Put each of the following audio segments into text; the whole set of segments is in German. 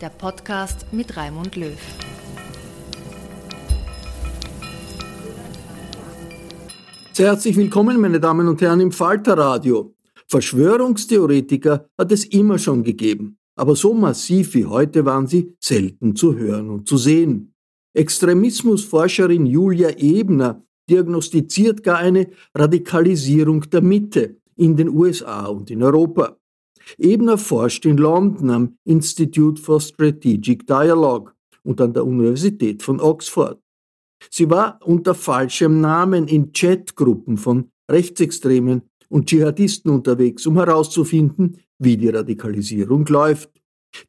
der Podcast mit Raimund Löw. Sehr herzlich willkommen, meine Damen und Herren, im Falterradio. Verschwörungstheoretiker hat es immer schon gegeben, aber so massiv wie heute waren sie selten zu hören und zu sehen. Extremismusforscherin Julia Ebner diagnostiziert gar eine Radikalisierung der Mitte in den USA und in Europa. Ebner forscht in London am Institute for Strategic Dialogue und an der Universität von Oxford. Sie war unter falschem Namen in Chatgruppen von Rechtsextremen und Dschihadisten unterwegs, um herauszufinden, wie die Radikalisierung läuft.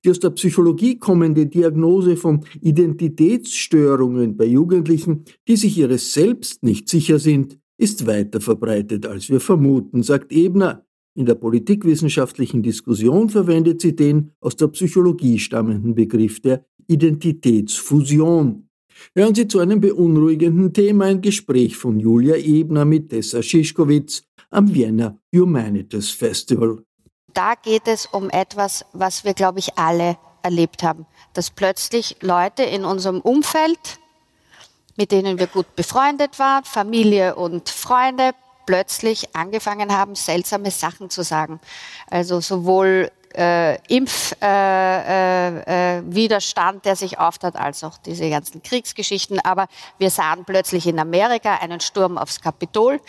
Die aus der Psychologie kommende Diagnose von Identitätsstörungen bei Jugendlichen, die sich ihres Selbst nicht sicher sind, ist weiter verbreitet, als wir vermuten, sagt Ebner. In der politikwissenschaftlichen Diskussion verwendet sie den aus der Psychologie stammenden Begriff der Identitätsfusion. Hören Sie zu einem beunruhigenden Thema ein Gespräch von Julia Ebner mit Tessa Schischkowitz am Vienna Humanities Festival. Da geht es um etwas, was wir, glaube ich, alle erlebt haben, dass plötzlich Leute in unserem Umfeld, mit denen wir gut befreundet waren, Familie und Freunde, plötzlich angefangen haben, seltsame Sachen zu sagen. Also sowohl äh, Impfwiderstand, äh, äh, der sich auftat, als auch diese ganzen Kriegsgeschichten. Aber wir sahen plötzlich in Amerika einen Sturm aufs Kapitol.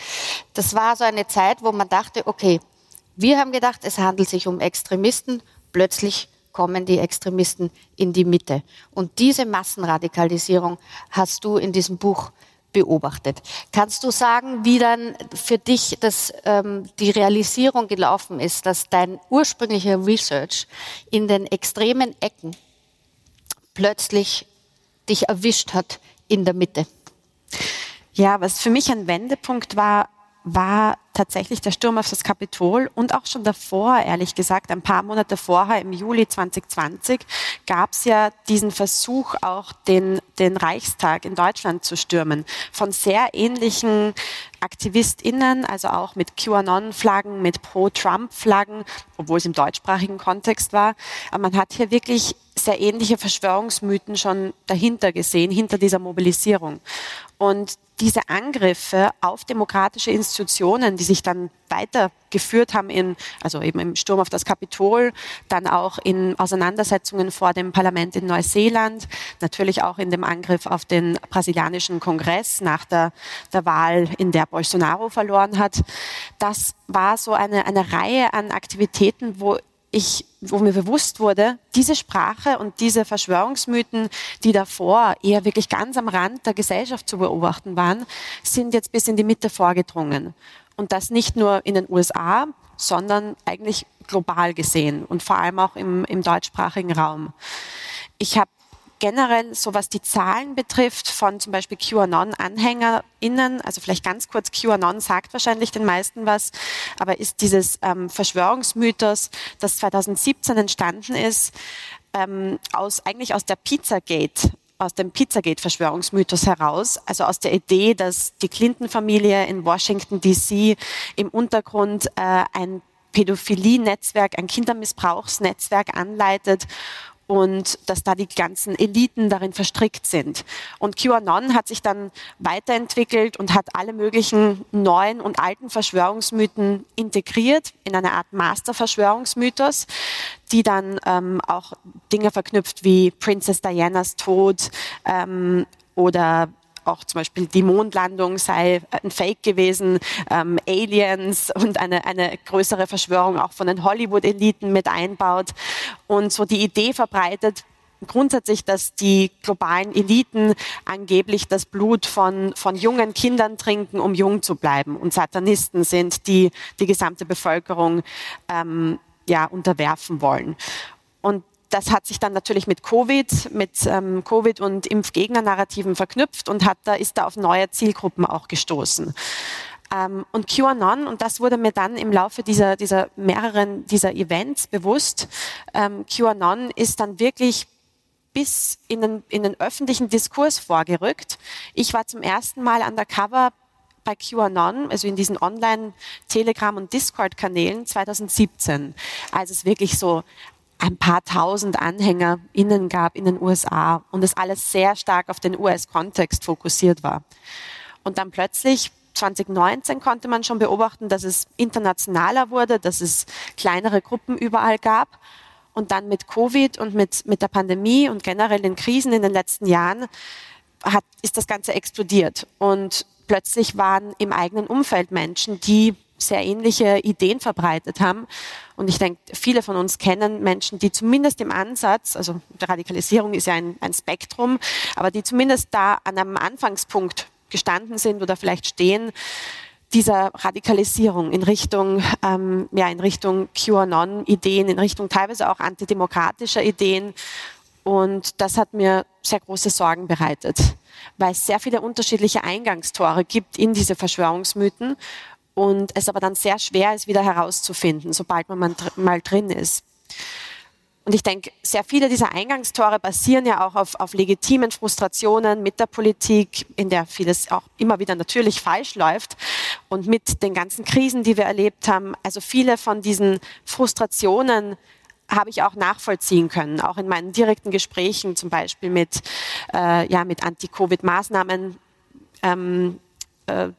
Das war so eine Zeit, wo man dachte, okay, wir haben gedacht, es handelt sich um Extremisten. Plötzlich kommen die Extremisten in die Mitte. Und diese Massenradikalisierung hast du in diesem Buch beobachtet. Kannst du sagen, wie dann für dich das, ähm, die Realisierung gelaufen ist, dass dein ursprünglicher Research in den extremen Ecken plötzlich dich erwischt hat in der Mitte? Ja, was für mich ein Wendepunkt war, war tatsächlich der Sturm auf das Kapitol und auch schon davor, ehrlich gesagt, ein paar Monate vorher, im Juli 2020, gab es ja diesen Versuch, auch den, den Reichstag in Deutschland zu stürmen, von sehr ähnlichen AktivistInnen, also auch mit QAnon-Flaggen, mit Pro-Trump-Flaggen, obwohl es im deutschsprachigen Kontext war. Aber man hat hier wirklich sehr ähnliche Verschwörungsmythen schon dahinter gesehen, hinter dieser Mobilisierung. Und diese Angriffe auf demokratische Institutionen, die sich dann weitergeführt haben in, also eben im Sturm auf das Kapitol, dann auch in Auseinandersetzungen vor dem Parlament in Neuseeland, natürlich auch in dem Angriff auf den brasilianischen Kongress nach der, der Wahl, in der Bolsonaro verloren hat. Das war so eine, eine Reihe an Aktivitäten, wo ich, wo mir bewusst wurde, diese Sprache und diese Verschwörungsmythen, die davor eher wirklich ganz am Rand der Gesellschaft zu beobachten waren, sind jetzt bis in die Mitte vorgedrungen. Und das nicht nur in den USA, sondern eigentlich global gesehen und vor allem auch im, im deutschsprachigen Raum. Ich habe generell, so was die Zahlen betrifft, von zum Beispiel QAnon-AnhängerInnen, also vielleicht ganz kurz, QAnon sagt wahrscheinlich den meisten was, aber ist dieses ähm, Verschwörungsmythos, das 2017 entstanden ist, ähm, aus, eigentlich aus der Pizzagate aus dem Pizzagate-Verschwörungsmythos heraus, also aus der Idee, dass die Clinton-Familie in Washington DC im Untergrund äh, ein Pädophilie-Netzwerk, ein Kindermissbrauchsnetzwerk anleitet und dass da die ganzen Eliten darin verstrickt sind. Und QAnon hat sich dann weiterentwickelt und hat alle möglichen neuen und alten Verschwörungsmythen integriert in eine Art Master-Verschwörungsmythos, die dann ähm, auch Dinge verknüpft wie Princess Dianas Tod ähm, oder auch zum Beispiel die Mondlandung sei ein Fake gewesen, ähm, Aliens und eine, eine größere Verschwörung auch von den Hollywood-Eliten mit einbaut und so die Idee verbreitet, grundsätzlich, dass die globalen Eliten angeblich das Blut von, von jungen Kindern trinken, um jung zu bleiben und Satanisten sind, die die gesamte Bevölkerung ähm, ja, unterwerfen wollen. Und das hat sich dann natürlich mit Covid, mit ähm, Covid und Impfgegner-Narrativen verknüpft und hat da, ist da auf neue Zielgruppen auch gestoßen. Ähm, und QAnon, und das wurde mir dann im Laufe dieser, dieser mehreren dieser Events bewusst, ähm, QAnon ist dann wirklich bis in den, in den öffentlichen Diskurs vorgerückt. Ich war zum ersten Mal undercover bei QAnon, also in diesen Online-Telegram- und Discord-Kanälen 2017, als es wirklich so ein paar tausend AnhängerInnen gab in den USA und es alles sehr stark auf den US-Kontext fokussiert war. Und dann plötzlich 2019 konnte man schon beobachten, dass es internationaler wurde, dass es kleinere Gruppen überall gab. Und dann mit Covid und mit, mit der Pandemie und generell den Krisen in den letzten Jahren hat, ist das Ganze explodiert. Und plötzlich waren im eigenen Umfeld Menschen, die sehr ähnliche Ideen verbreitet haben. Und ich denke, viele von uns kennen Menschen, die zumindest im Ansatz, also Radikalisierung ist ja ein, ein Spektrum, aber die zumindest da an einem Anfangspunkt gestanden sind oder vielleicht stehen, dieser Radikalisierung in Richtung, ähm, ja, in Richtung QAnon-Ideen, in Richtung teilweise auch antidemokratischer Ideen. Und das hat mir sehr große Sorgen bereitet, weil es sehr viele unterschiedliche Eingangstore gibt in diese Verschwörungsmythen und es aber dann sehr schwer ist, wieder herauszufinden, sobald man mal drin ist. Und ich denke, sehr viele dieser Eingangstore basieren ja auch auf, auf legitimen Frustrationen mit der Politik, in der vieles auch immer wieder natürlich falsch läuft und mit den ganzen Krisen, die wir erlebt haben. Also viele von diesen Frustrationen habe ich auch nachvollziehen können, auch in meinen direkten Gesprächen, zum Beispiel mit, äh, ja, mit Anti-Covid-Maßnahmen. Ähm,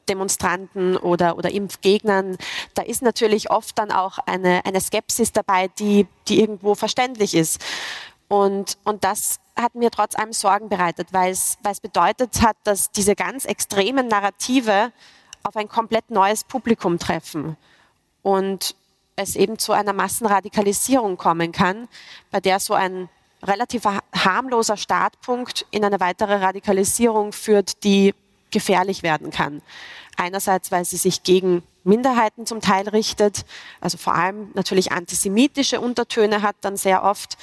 Demonstranten oder, oder Impfgegnern, da ist natürlich oft dann auch eine, eine Skepsis dabei, die, die irgendwo verständlich ist. Und, und das hat mir trotz allem Sorgen bereitet, weil es bedeutet hat, dass diese ganz extremen Narrative auf ein komplett neues Publikum treffen und es eben zu einer Massenradikalisierung kommen kann, bei der so ein relativ harmloser Startpunkt in eine weitere Radikalisierung führt, die gefährlich werden kann. Einerseits, weil sie sich gegen Minderheiten zum Teil richtet, also vor allem natürlich antisemitische Untertöne hat dann sehr oft.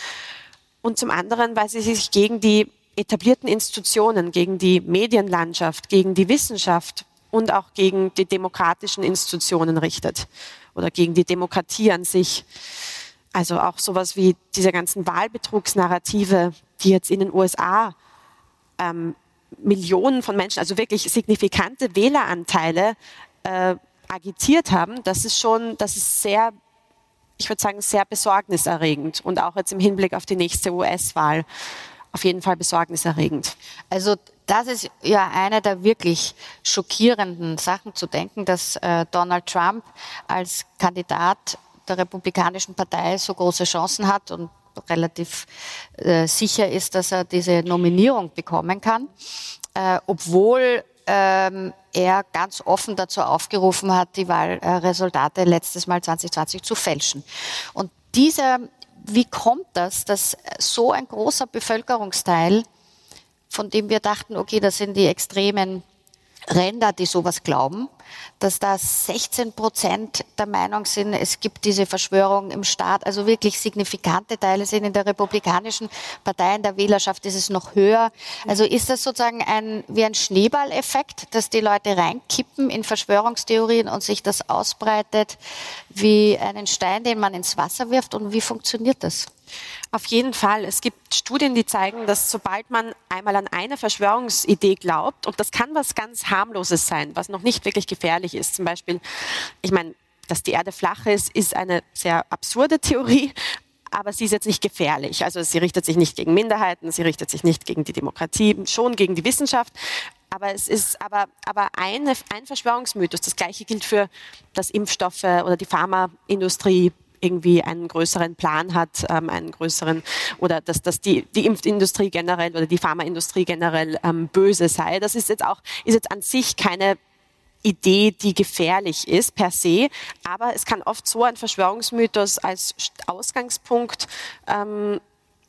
Und zum anderen, weil sie sich gegen die etablierten Institutionen, gegen die Medienlandschaft, gegen die Wissenschaft und auch gegen die demokratischen Institutionen richtet oder gegen die Demokratie an sich. Also auch sowas wie diese ganzen Wahlbetrugsnarrative, die jetzt in den USA ähm, Millionen von Menschen, also wirklich signifikante Wähleranteile äh, agitiert haben, das ist schon, das ist sehr, ich würde sagen, sehr besorgniserregend und auch jetzt im Hinblick auf die nächste US-Wahl auf jeden Fall besorgniserregend. Also das ist ja eine der wirklich schockierenden Sachen zu denken, dass äh, Donald Trump als Kandidat der Republikanischen Partei so große Chancen hat und relativ äh, sicher ist, dass er diese Nominierung bekommen kann, äh, obwohl ähm, er ganz offen dazu aufgerufen hat, die Wahlresultate letztes Mal 2020 zu fälschen. Und dieser, wie kommt das, dass so ein großer Bevölkerungsteil, von dem wir dachten, okay, das sind die extremen Ränder, die sowas glauben, dass da 16 Prozent der Meinung sind, es gibt diese Verschwörung im Staat. Also wirklich signifikante Teile sind in der republikanischen Partei, in der Wählerschaft ist es noch höher. Also ist das sozusagen ein, wie ein Schneeballeffekt, dass die Leute reinkippen in Verschwörungstheorien und sich das ausbreitet wie einen Stein, den man ins Wasser wirft? Und wie funktioniert das? Auf jeden Fall. Es gibt Studien, die zeigen, dass sobald man einmal an eine Verschwörungsidee glaubt, und das kann was ganz harmloses sein, was noch nicht wirklich gefährlich ist. Zum Beispiel, ich meine, dass die Erde flach ist, ist eine sehr absurde Theorie, aber sie ist jetzt nicht gefährlich. Also sie richtet sich nicht gegen Minderheiten, sie richtet sich nicht gegen die Demokratie, schon gegen die Wissenschaft. Aber es ist aber, aber eine, ein Verschwörungsmythos. Das gleiche gilt für das Impfstoffe oder die Pharmaindustrie irgendwie einen größeren Plan hat, ähm, einen größeren oder dass, dass die, die Impfindustrie generell oder die Pharmaindustrie generell ähm, böse sei. Das ist jetzt auch ist jetzt an sich keine Idee, die gefährlich ist per se, aber es kann oft so ein Verschwörungsmythos als Ausgangspunkt ähm,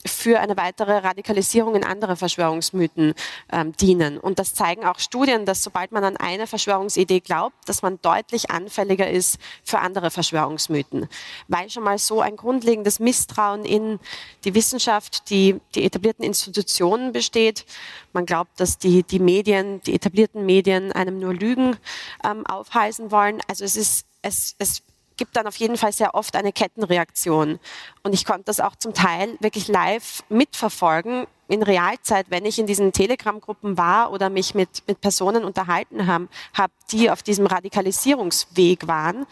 für eine weitere Radikalisierung in andere Verschwörungsmythen ähm, dienen. Und das zeigen auch Studien, dass sobald man an eine Verschwörungsidee glaubt, dass man deutlich anfälliger ist für andere Verschwörungsmythen, weil schon mal so ein grundlegendes Misstrauen in die Wissenschaft, die, die etablierten Institutionen besteht. Man glaubt, dass die, die Medien, die etablierten Medien einem nur Lügen ähm, aufhalsen wollen. Also es ist es, es gibt dann auf jeden Fall sehr oft eine Kettenreaktion. Und ich konnte das auch zum Teil wirklich live mitverfolgen, in Realzeit, wenn ich in diesen Telegram-Gruppen war oder mich mit, mit Personen unterhalten habe, hab, die auf diesem Radikalisierungsweg waren,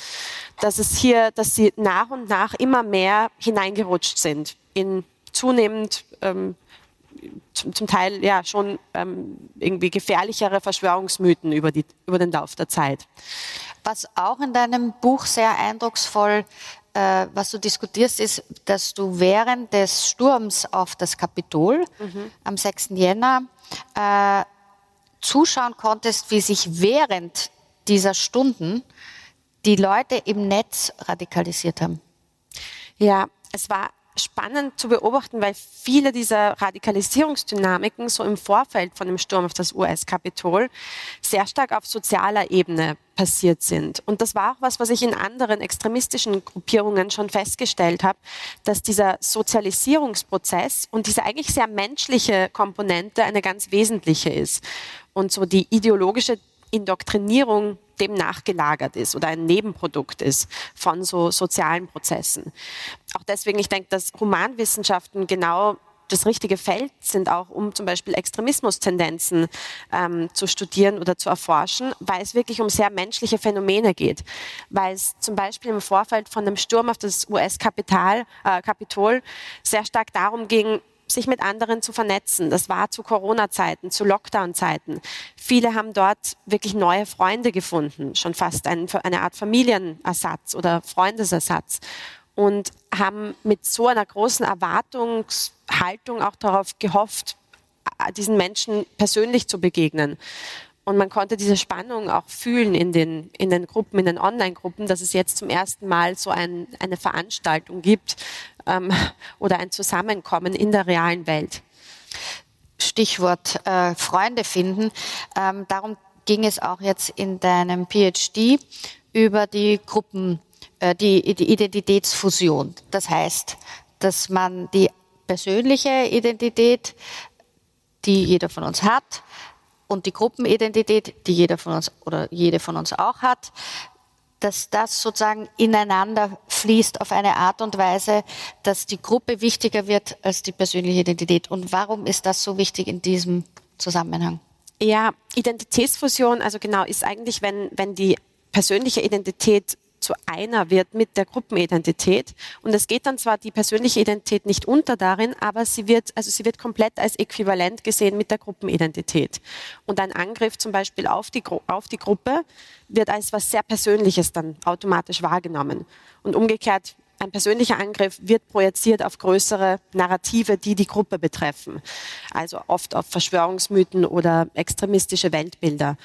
dass es hier, dass sie nach und nach immer mehr hineingerutscht sind in zunehmend ähm, zum, zum, Teil ja schon ähm, irgendwie gefährlichere Verschwörungsmythen über, die, über den Lauf der Zeit. Was auch in deinem Buch sehr eindrucksvoll, äh, was du diskutierst, ist, dass du während des Sturms auf das Kapitol mhm. am 6. Jänner äh, zuschauen konntest, wie sich während dieser Stunden die Leute im Netz radikalisiert haben. Ja, es war spannend zu beobachten, weil viele dieser Radikalisierungsdynamiken so im Vorfeld von dem Sturm auf das US-Kapitol sehr stark auf sozialer Ebene passiert sind. Und das war auch was, was ich in anderen extremistischen Gruppierungen schon festgestellt habe, dass dieser Sozialisierungsprozess und diese eigentlich sehr menschliche Komponente eine ganz wesentliche ist. Und so die ideologische Indoktrinierung dem nachgelagert ist oder ein Nebenprodukt ist von so sozialen Prozessen. Auch deswegen, ich denke, dass Humanwissenschaften genau das richtige Feld sind, auch um zum Beispiel Extremismustendenzen ähm, zu studieren oder zu erforschen, weil es wirklich um sehr menschliche Phänomene geht. Weil es zum Beispiel im Vorfeld von dem Sturm auf das US-Kapitol äh, sehr stark darum ging, sich mit anderen zu vernetzen. Das war zu Corona-Zeiten, zu Lockdown-Zeiten. Viele haben dort wirklich neue Freunde gefunden, schon fast ein, eine Art Familienersatz oder Freundesersatz und haben mit so einer großen Erwartungshaltung auch darauf gehofft, diesen Menschen persönlich zu begegnen. Und man konnte diese Spannung auch fühlen in den, in den Gruppen, in den Online-Gruppen, dass es jetzt zum ersten Mal so ein, eine Veranstaltung gibt ähm, oder ein Zusammenkommen in der realen Welt. Stichwort äh, Freunde finden. Ähm, darum ging es auch jetzt in deinem PhD über die Gruppen, äh, die, die Identitätsfusion. Das heißt, dass man die persönliche Identität, die jeder von uns hat, und die Gruppenidentität, die jeder von uns oder jede von uns auch hat, dass das sozusagen ineinander fließt auf eine Art und Weise, dass die Gruppe wichtiger wird als die persönliche Identität. Und warum ist das so wichtig in diesem Zusammenhang? Ja, Identitätsfusion, also genau, ist eigentlich, wenn, wenn die persönliche Identität zu einer wird mit der Gruppenidentität. Und es geht dann zwar die persönliche Identität nicht unter darin, aber sie wird, also sie wird komplett als äquivalent gesehen mit der Gruppenidentität. Und ein Angriff zum Beispiel auf die, auf die Gruppe wird als was sehr Persönliches dann automatisch wahrgenommen. Und umgekehrt ein persönlicher Angriff wird projiziert auf größere Narrative, die die Gruppe betreffen. Also oft auf Verschwörungsmythen oder extremistische Weltbilder.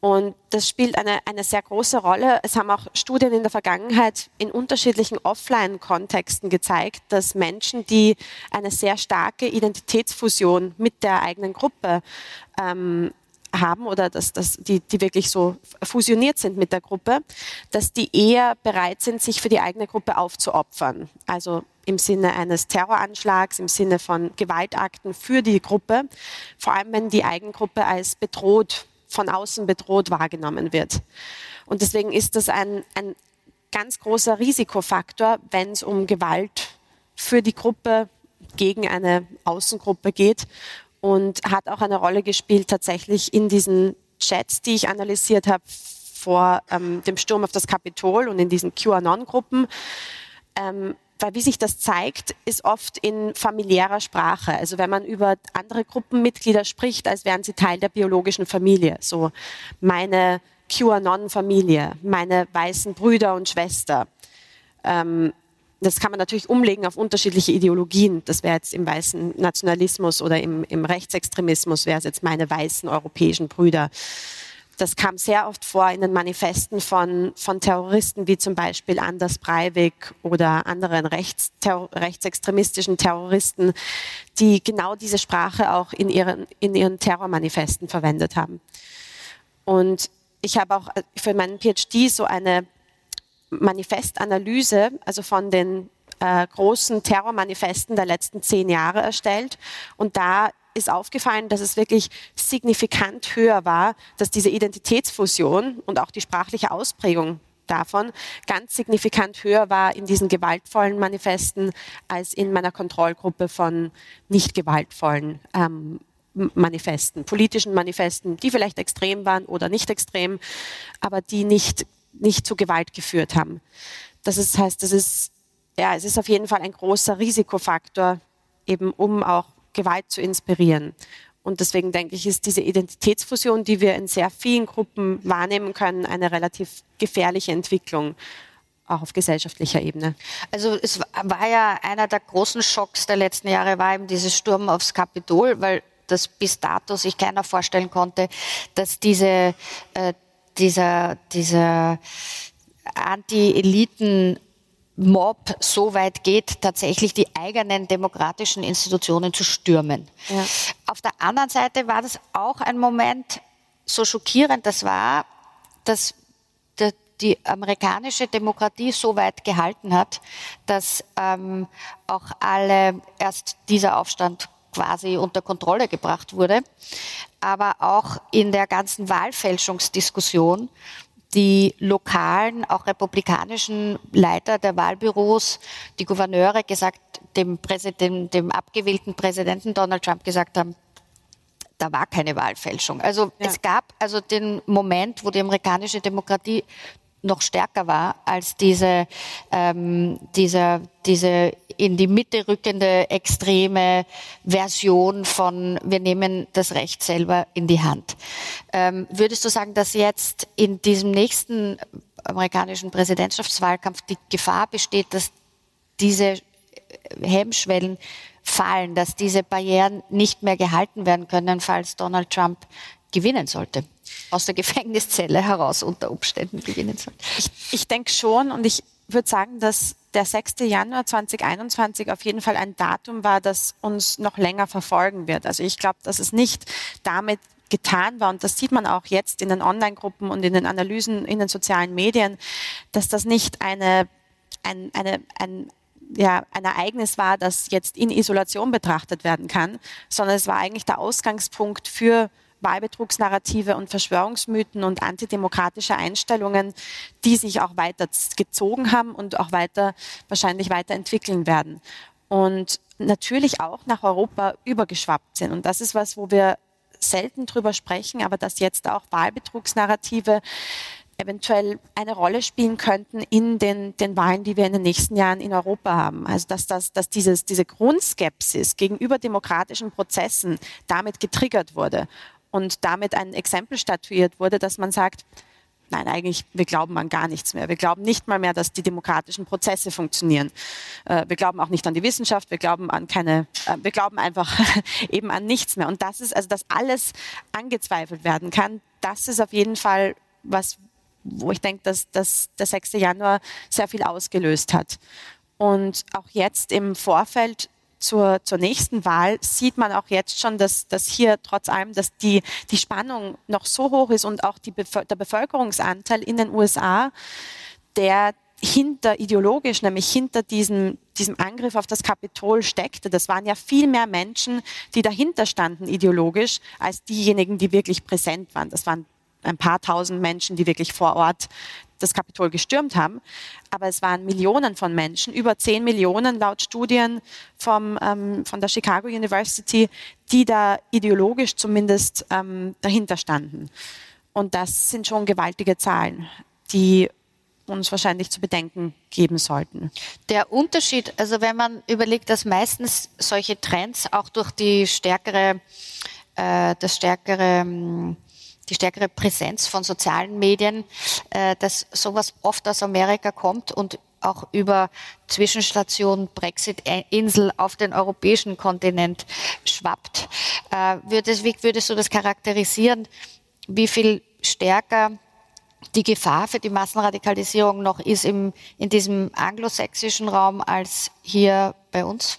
Und das spielt eine, eine sehr große Rolle. Es haben auch Studien in der Vergangenheit in unterschiedlichen Offline-Kontexten gezeigt, dass Menschen, die eine sehr starke Identitätsfusion mit der eigenen Gruppe ähm, haben oder dass, dass die, die wirklich so fusioniert sind mit der Gruppe, dass die eher bereit sind, sich für die eigene Gruppe aufzuopfern. Also im Sinne eines Terroranschlags, im Sinne von Gewaltakten für die Gruppe, vor allem wenn die Eigengruppe als bedroht, von außen bedroht wahrgenommen wird. Und deswegen ist das ein, ein ganz großer Risikofaktor, wenn es um Gewalt für die Gruppe gegen eine Außengruppe geht und hat auch eine Rolle gespielt tatsächlich in diesen Chats, die ich analysiert habe vor ähm, dem Sturm auf das Kapitol und in diesen QAnon-Gruppen. Ähm, weil wie sich das zeigt, ist oft in familiärer Sprache. Also wenn man über andere Gruppenmitglieder spricht, als wären sie Teil der biologischen Familie. So meine QAnon-Familie, meine weißen Brüder und Schwester. Ähm, das kann man natürlich umlegen auf unterschiedliche Ideologien. Das wäre jetzt im weißen Nationalismus oder im, im Rechtsextremismus, wäre es jetzt meine weißen europäischen Brüder. Das kam sehr oft vor in den Manifesten von, von Terroristen wie zum Beispiel Anders Breivik oder anderen rechts, terror, rechtsextremistischen Terroristen, die genau diese Sprache auch in ihren, in ihren Terrormanifesten verwendet haben. Und ich habe auch für meinen PhD so eine Manifestanalyse, also von den äh, großen Terrormanifesten der letzten zehn Jahre erstellt. Und da ist aufgefallen, dass es wirklich signifikant höher war, dass diese Identitätsfusion und auch die sprachliche Ausprägung davon ganz signifikant höher war in diesen gewaltvollen Manifesten als in meiner Kontrollgruppe von nicht gewaltvollen ähm, Manifesten, politischen Manifesten, die vielleicht extrem waren oder nicht extrem, aber die nicht nicht zu Gewalt geführt haben. Das ist, heißt, das ist, ja, es ist auf jeden Fall ein großer Risikofaktor, eben um auch Gewalt zu inspirieren. Und deswegen denke ich, ist diese Identitätsfusion, die wir in sehr vielen Gruppen wahrnehmen können, eine relativ gefährliche Entwicklung auch auf gesellschaftlicher Ebene. Also es war ja einer der großen Schocks der letzten Jahre, war eben dieses Sturm aufs Kapitol, weil das bis dato sich keiner vorstellen konnte, dass diese äh, dieser, dieser Anti-Eliten Mob so weit geht, tatsächlich die eigenen demokratischen Institutionen zu stürmen. Ja. Auf der anderen Seite war das auch ein Moment, so schockierend das war, dass die amerikanische Demokratie so weit gehalten hat, dass ähm, auch alle erst dieser Aufstand quasi unter Kontrolle gebracht wurde, aber auch in der ganzen Wahlfälschungsdiskussion die lokalen, auch republikanischen Leiter der Wahlbüros, die Gouverneure gesagt, dem, Präsident, dem abgewählten Präsidenten Donald Trump gesagt haben, da war keine Wahlfälschung. Also ja. es gab also den Moment, wo die amerikanische Demokratie noch stärker war als diese, ähm, diese, diese in die Mitte rückende extreme Version von wir nehmen das Recht selber in die Hand. Ähm, würdest du sagen, dass jetzt in diesem nächsten amerikanischen Präsidentschaftswahlkampf die Gefahr besteht, dass diese Hemmschwellen fallen, dass diese Barrieren nicht mehr gehalten werden können, falls Donald Trump gewinnen sollte? Aus der Gefängniszelle heraus unter Umständen gewinnen soll. Ich, ich denke schon und ich würde sagen, dass der 6. Januar 2021 auf jeden Fall ein Datum war, das uns noch länger verfolgen wird. Also ich glaube, dass es nicht damit getan war, und das sieht man auch jetzt in den Online-Gruppen und in den Analysen in den sozialen Medien, dass das nicht eine, ein, eine, ein, ja, ein Ereignis war, das jetzt in Isolation betrachtet werden kann, sondern es war eigentlich der Ausgangspunkt für Wahlbetrugsnarrative und Verschwörungsmythen und antidemokratische Einstellungen, die sich auch weiter gezogen haben und auch weiter, wahrscheinlich weiterentwickeln werden. Und natürlich auch nach Europa übergeschwappt sind. Und das ist was, wo wir selten drüber sprechen, aber dass jetzt auch Wahlbetrugsnarrative eventuell eine Rolle spielen könnten in den, den Wahlen, die wir in den nächsten Jahren in Europa haben. Also dass, dass, dass dieses, diese Grundskepsis gegenüber demokratischen Prozessen damit getriggert wurde und damit ein Exempel statuiert wurde, dass man sagt, nein, eigentlich, wir glauben an gar nichts mehr. Wir glauben nicht mal mehr, dass die demokratischen Prozesse funktionieren. Äh, wir glauben auch nicht an die Wissenschaft, wir glauben an keine, äh, wir glauben einfach eben an nichts mehr. Und das ist, also dass alles angezweifelt werden kann, das ist auf jeden Fall was, wo ich denke, dass, dass der 6. Januar sehr viel ausgelöst hat. Und auch jetzt im Vorfeld zur, zur nächsten Wahl sieht man auch jetzt schon, dass, dass hier trotz allem, dass die, die Spannung noch so hoch ist und auch die, der Bevölkerungsanteil in den USA, der hinter ideologisch, nämlich hinter diesem, diesem Angriff auf das Kapitol steckte. Das waren ja viel mehr Menschen, die dahinter standen ideologisch, als diejenigen, die wirklich präsent waren. Das waren ein paar tausend Menschen, die wirklich vor Ort das Kapitol gestürmt haben. Aber es waren Millionen von Menschen, über zehn Millionen laut Studien vom, ähm, von der Chicago University, die da ideologisch zumindest ähm, dahinter standen. Und das sind schon gewaltige Zahlen, die uns wahrscheinlich zu bedenken geben sollten. Der Unterschied, also wenn man überlegt, dass meistens solche Trends auch durch die stärkere, äh, das stärkere, hm, die stärkere Präsenz von sozialen Medien, äh, dass sowas oft aus Amerika kommt und auch über Zwischenstation Brexit-Insel auf den europäischen Kontinent schwappt. Äh, wie würdest du das charakterisieren? Wie viel stärker die Gefahr für die Massenradikalisierung noch ist im, in diesem anglosächsischen Raum als hier bei uns?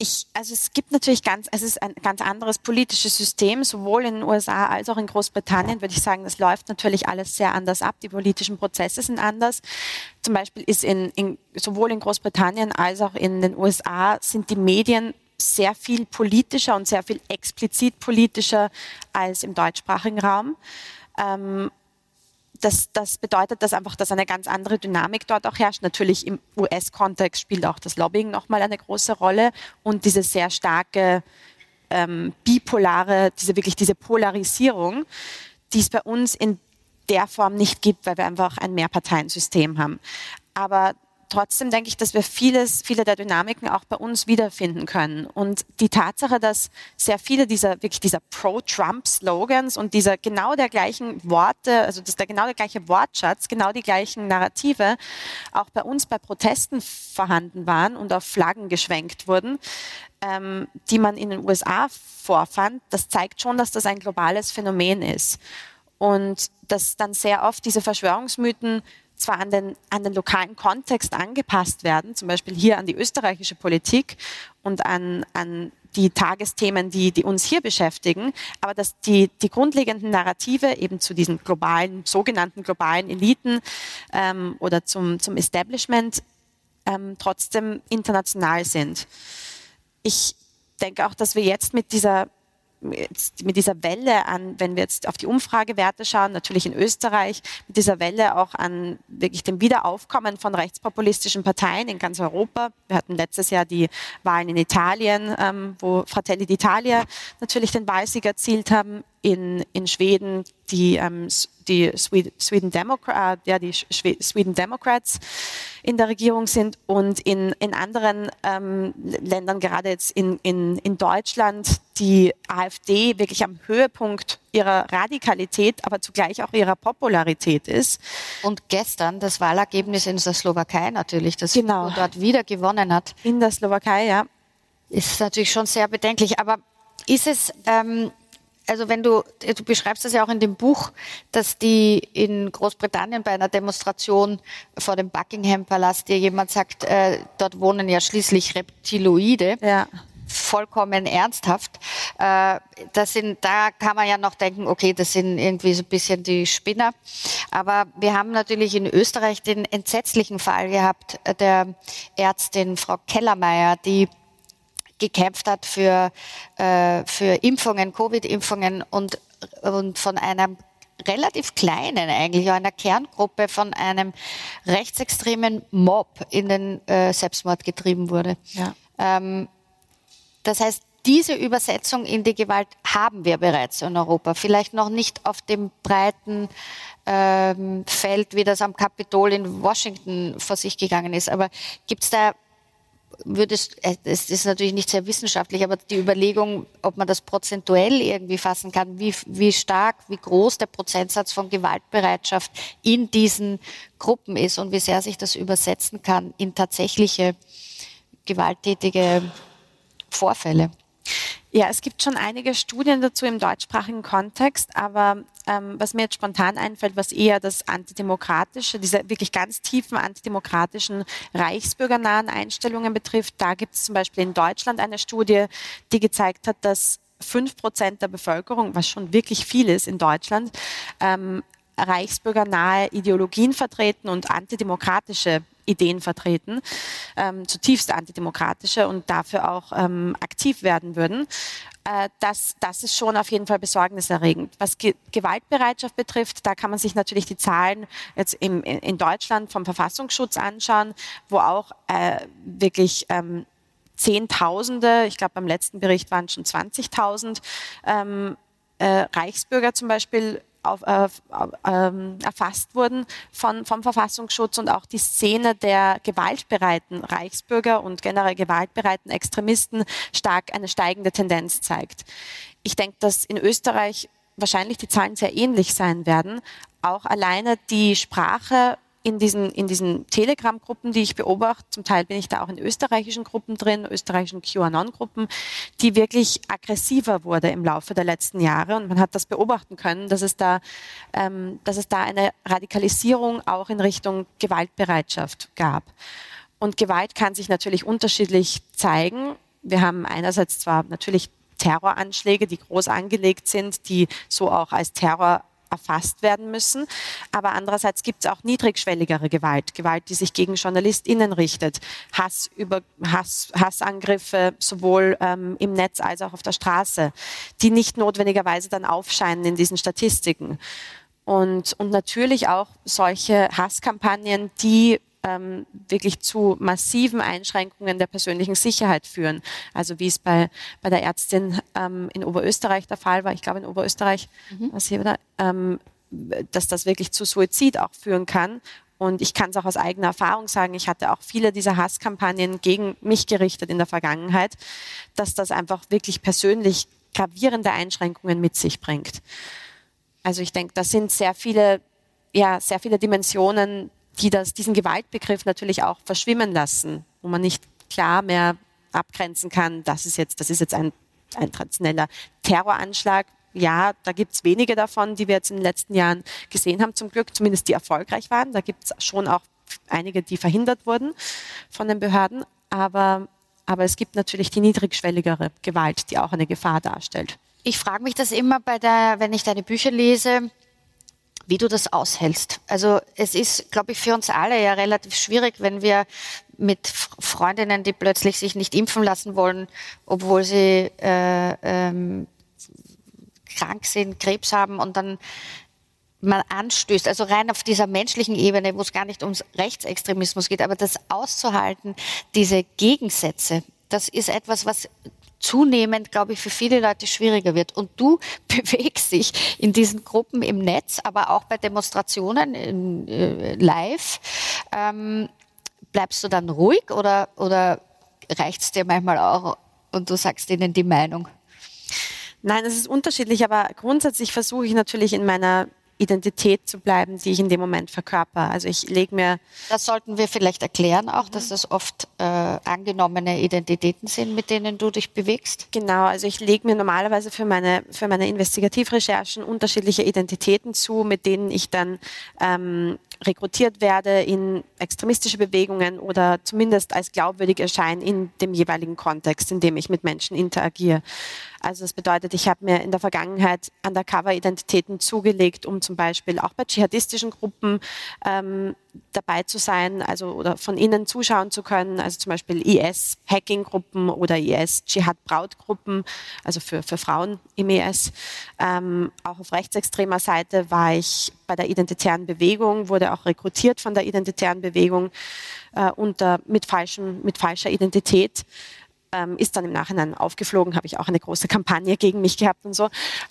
Ich, also es gibt natürlich ganz, es ist ein ganz anderes politisches System, sowohl in den USA als auch in Großbritannien, würde ich sagen, das läuft natürlich alles sehr anders ab. Die politischen Prozesse sind anders. Zum Beispiel ist in, in sowohl in Großbritannien als auch in den USA sind die Medien sehr viel politischer und sehr viel explizit politischer als im deutschsprachigen Raum. Ähm, das, das bedeutet, dass einfach, dass eine ganz andere Dynamik dort auch herrscht. Natürlich im US-Kontext spielt auch das Lobbying nochmal eine große Rolle und diese sehr starke ähm, bipolare, diese wirklich diese Polarisierung, die es bei uns in der Form nicht gibt, weil wir einfach ein Mehrparteiensystem haben. Aber trotzdem denke ich, dass wir vieles, viele der Dynamiken auch bei uns wiederfinden können. Und die Tatsache, dass sehr viele dieser, wirklich dieser Pro-Trump-Slogans und dieser genau der gleichen Worte, also dass der genau der gleiche Wortschatz, genau die gleichen Narrative auch bei uns bei Protesten vorhanden waren und auf Flaggen geschwenkt wurden, ähm, die man in den USA vorfand, das zeigt schon, dass das ein globales Phänomen ist. Und dass dann sehr oft diese Verschwörungsmythen zwar an den, an den lokalen Kontext angepasst werden, zum Beispiel hier an die österreichische Politik und an, an die Tagesthemen, die, die uns hier beschäftigen, aber dass die, die grundlegenden Narrative eben zu diesen globalen, sogenannten globalen Eliten ähm, oder zum, zum Establishment ähm, trotzdem international sind. Ich denke auch, dass wir jetzt mit dieser mit dieser Welle an, wenn wir jetzt auf die Umfragewerte schauen, natürlich in Österreich, mit dieser Welle auch an wirklich dem Wiederaufkommen von rechtspopulistischen Parteien in ganz Europa. Wir hatten letztes Jahr die Wahlen in Italien, ähm, wo Fratelli d'Italia natürlich den Wahlsieg erzielt haben in, in Schweden die, ähm, die Sweden, Democra äh, ja, die Sweden Democrats in der Regierung sind und in, in anderen ähm, Ländern, gerade jetzt in, in, in Deutschland, die AfD wirklich am Höhepunkt ihrer Radikalität, aber zugleich auch ihrer Popularität ist. Und gestern das Wahlergebnis in der Slowakei natürlich, das genau. dort wieder gewonnen hat. In der Slowakei, ja. Ist natürlich schon sehr bedenklich. Aber ist es, ähm, also wenn du, du beschreibst das ja auch in dem Buch, dass die in Großbritannien bei einer Demonstration vor dem Buckingham Palast dir jemand sagt, äh, dort wohnen ja schließlich Reptiloide. Ja. Vollkommen ernsthaft. Äh, das sind, da kann man ja noch denken, okay, das sind irgendwie so ein bisschen die Spinner. Aber wir haben natürlich in Österreich den entsetzlichen Fall gehabt der Ärztin Frau Kellermeier, die gekämpft hat für, äh, für Impfungen, Covid-Impfungen und, und von einem relativ kleinen eigentlich, einer Kerngruppe von einem rechtsextremen Mob in den äh, Selbstmord getrieben wurde. Ja. Ähm, Das heißt, diese Übersetzung in die Gewalt haben wir bereits in Europa. Vielleicht noch nicht auf dem breiten ähm, Feld, wie das am Kapitol in Washington vor sich gegangen ist. Aber gibt es da würdest, äh, es ist natürlich nicht sehr wissenschaftlich, aber die Überlegung, ob man das prozentuell irgendwie fassen kann, wie, wie stark, wie groß der Prozentsatz von Gewaltbereitschaft in diesen Gruppen ist und wie sehr sich das übersetzen kann in tatsächliche gewalttätige Vorfälle. Ja, es gibt schon einige Studien dazu im deutschsprachigen Kontext, aber ähm, was mir jetzt spontan einfällt, was eher das antidemokratische, diese wirklich ganz tiefen antidemokratischen reichsbürgernahen Einstellungen betrifft, da gibt es zum Beispiel in Deutschland eine Studie, die gezeigt hat, dass fünf Prozent der Bevölkerung, was schon wirklich viel ist in Deutschland, ähm, reichsbürgernahe Ideologien vertreten und antidemokratische Ideen vertreten, ähm, zutiefst antidemokratische und dafür auch ähm, aktiv werden würden. Äh, das, das ist schon auf jeden Fall besorgniserregend. Was Ge Gewaltbereitschaft betrifft, da kann man sich natürlich die Zahlen jetzt im, in Deutschland vom Verfassungsschutz anschauen, wo auch äh, wirklich ähm, Zehntausende, ich glaube beim letzten Bericht waren schon 20.000 ähm, äh, Reichsbürger zum Beispiel auf, äh, äh, erfasst wurden von, vom Verfassungsschutz und auch die Szene der gewaltbereiten Reichsbürger und generell gewaltbereiten Extremisten stark eine steigende Tendenz zeigt. Ich denke, dass in Österreich wahrscheinlich die Zahlen sehr ähnlich sein werden. Auch alleine die Sprache in diesen, in diesen Telegram-Gruppen, die ich beobachte, zum Teil bin ich da auch in österreichischen Gruppen drin, österreichischen QAnon-Gruppen, die wirklich aggressiver wurde im Laufe der letzten Jahre. Und man hat das beobachten können, dass es da, ähm, dass es da eine Radikalisierung auch in Richtung Gewaltbereitschaft gab. Und Gewalt kann sich natürlich unterschiedlich zeigen. Wir haben einerseits zwar natürlich Terroranschläge, die groß angelegt sind, die so auch als Terror erfasst werden müssen. Aber andererseits gibt es auch niedrigschwelligere Gewalt, Gewalt, die sich gegen JournalistInnen richtet, Hass über Hass, Hassangriffe sowohl ähm, im Netz als auch auf der Straße, die nicht notwendigerweise dann aufscheinen in diesen Statistiken. Und, und natürlich auch solche Hasskampagnen, die ähm, wirklich zu massiven Einschränkungen der persönlichen Sicherheit führen. Also wie es bei, bei der Ärztin ähm, in Oberösterreich der Fall war, ich glaube in Oberösterreich, mhm. was hier, oder, ähm, dass das wirklich zu Suizid auch führen kann. Und ich kann es auch aus eigener Erfahrung sagen, ich hatte auch viele dieser Hasskampagnen gegen mich gerichtet in der Vergangenheit, dass das einfach wirklich persönlich gravierende Einschränkungen mit sich bringt. Also ich denke, das sind sehr viele, ja, sehr viele Dimensionen, die das, diesen Gewaltbegriff natürlich auch verschwimmen lassen, wo man nicht klar mehr abgrenzen kann, das ist jetzt, das ist jetzt ein, ein traditioneller Terroranschlag. Ja, da gibt es wenige davon, die wir jetzt in den letzten Jahren gesehen haben, zum Glück, zumindest die erfolgreich waren. Da gibt es schon auch einige, die verhindert wurden von den Behörden. Aber, aber es gibt natürlich die niedrigschwelligere Gewalt, die auch eine Gefahr darstellt. Ich frage mich das immer bei der, wenn ich deine Bücher lese, wie du das aushältst. Also es ist, glaube ich, für uns alle ja relativ schwierig, wenn wir mit Freundinnen, die plötzlich sich nicht impfen lassen wollen, obwohl sie äh, ähm, krank sind, Krebs haben und dann man anstößt, also rein auf dieser menschlichen Ebene, wo es gar nicht ums Rechtsextremismus geht, aber das auszuhalten, diese Gegensätze, das ist etwas, was zunehmend, glaube ich, für viele Leute schwieriger wird. Und du bewegst dich in diesen Gruppen im Netz, aber auch bei Demonstrationen in, äh, live. Ähm, bleibst du dann ruhig oder, oder reicht es dir manchmal auch und du sagst ihnen die Meinung? Nein, es ist unterschiedlich, aber grundsätzlich versuche ich natürlich in meiner Identität zu bleiben, die ich in dem Moment verkörper. Also ich lege mir. Das sollten wir vielleicht erklären auch, dass das oft äh, angenommene Identitäten sind, mit denen du dich bewegst. Genau, also ich lege mir normalerweise für meine, für meine Investigativrecherchen unterschiedliche Identitäten zu, mit denen ich dann ähm, rekrutiert werde in extremistische Bewegungen oder zumindest als glaubwürdig erscheinen in dem jeweiligen Kontext, in dem ich mit Menschen interagiere. Also das bedeutet, ich habe mir in der Vergangenheit Undercover-Identitäten zugelegt, um zum Beispiel auch bei dschihadistischen Gruppen ähm, dabei zu sein, also oder von innen zuschauen zu können, also zum Beispiel IS-Hacking-Gruppen oder IS-Dschihad-Brautgruppen, also für, für Frauen im IS. Ähm, auch auf rechtsextremer Seite war ich bei der identitären Bewegung, wurde auch rekrutiert von der identitären Bewegung äh, unter, mit, falschem, mit falscher Identität. Ähm, ist dann im Nachhinein aufgeflogen, habe ich auch eine große Kampagne gegen mich gehabt und so.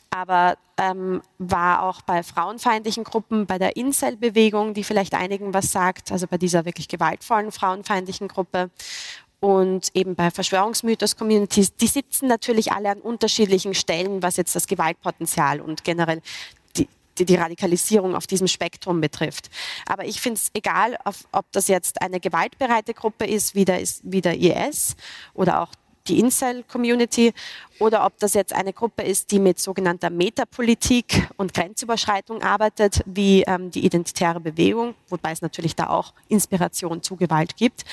Aber ähm, war auch bei frauenfeindlichen Gruppen, bei der Incel-Bewegung, die vielleicht einigen was sagt, also bei dieser wirklich gewaltvollen frauenfeindlichen Gruppe und eben bei Verschwörungsmythos-Communities, die sitzen natürlich alle an unterschiedlichen Stellen, was jetzt das Gewaltpotenzial und generell die, die, Radikalisierung auf diesem Spektrum betrifft. Aber ich finde es egal, auf, ob das jetzt eine gewaltbereite Gruppe ist, wie der, wie der IS oder auch die Incel-Community oder ob das jetzt eine Gruppe ist, die mit sogenannter Metapolitik und Grenzüberschreitung arbeitet, wie ähm, die Identitäre Bewegung, wobei es natürlich da auch Inspiration zu Gewalt gibt,